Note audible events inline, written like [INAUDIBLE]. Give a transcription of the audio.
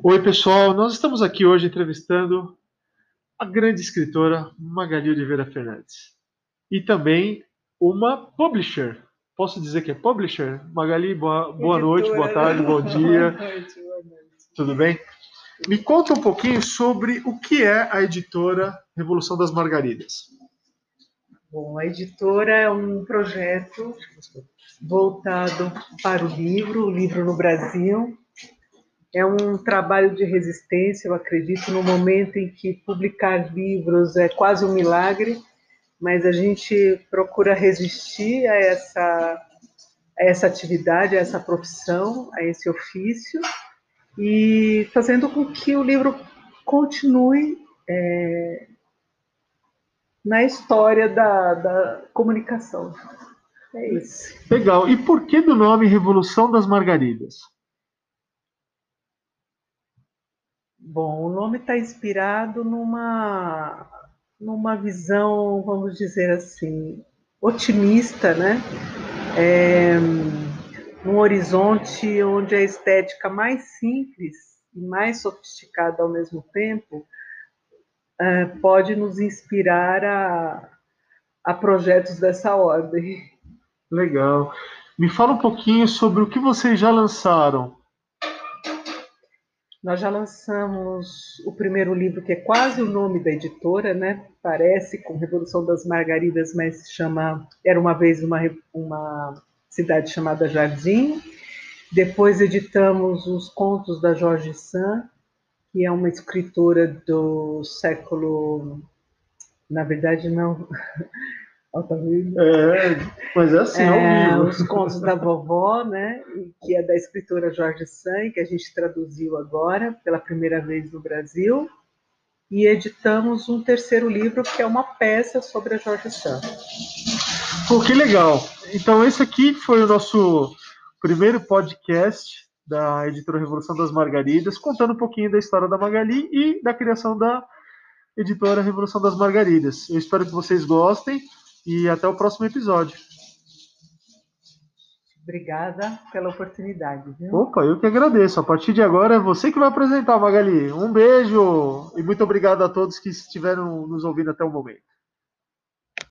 Oi, pessoal. Nós estamos aqui hoje entrevistando a grande escritora Magali Oliveira Fernandes e também uma publisher. Posso dizer que é publisher? Magali, boa, boa noite, boa tarde, bom [LAUGHS] dia. boa noite, boa noite. Tudo bem? Me conta um pouquinho sobre o que é a editora Revolução das Margaridas. Bom, a editora é um projeto voltado para o livro, o livro no Brasil. É um trabalho de resistência, eu acredito, no momento em que publicar livros é quase um milagre, mas a gente procura resistir a essa, a essa atividade, a essa profissão, a esse ofício, e fazendo com que o livro continue é, na história da, da comunicação. É isso. Legal. E por que do nome Revolução das Margaridas? Bom, o nome está inspirado numa, numa visão, vamos dizer assim, otimista, né? É, horizonte onde a estética mais simples e mais sofisticada ao mesmo tempo é, pode nos inspirar a, a projetos dessa ordem. Legal. Me fala um pouquinho sobre o que vocês já lançaram. Nós já lançamos o primeiro livro, que é quase o nome da editora, né? Parece com Revolução das Margaridas, mas se chama Era uma vez uma, uma cidade chamada Jardim. Depois editamos os contos da Jorge Sand, que é uma escritora do século. Na verdade, não. É, mas é assim, é, é Os contos da vovó, né? Que é da escritora Jorge Sand, que a gente traduziu agora pela primeira vez no Brasil. E editamos um terceiro livro, que é uma peça sobre a Jorge Sand. Pô, que legal! Então, esse aqui foi o nosso primeiro podcast da editora Revolução das Margaridas, contando um pouquinho da história da Magali e da criação da editora Revolução das Margaridas. Eu espero que vocês gostem e até o próximo episódio. Obrigada pela oportunidade. Viu? Opa, eu que agradeço. A partir de agora é você que vai apresentar, Magali. Um beijo e muito obrigado a todos que estiveram nos ouvindo até o momento.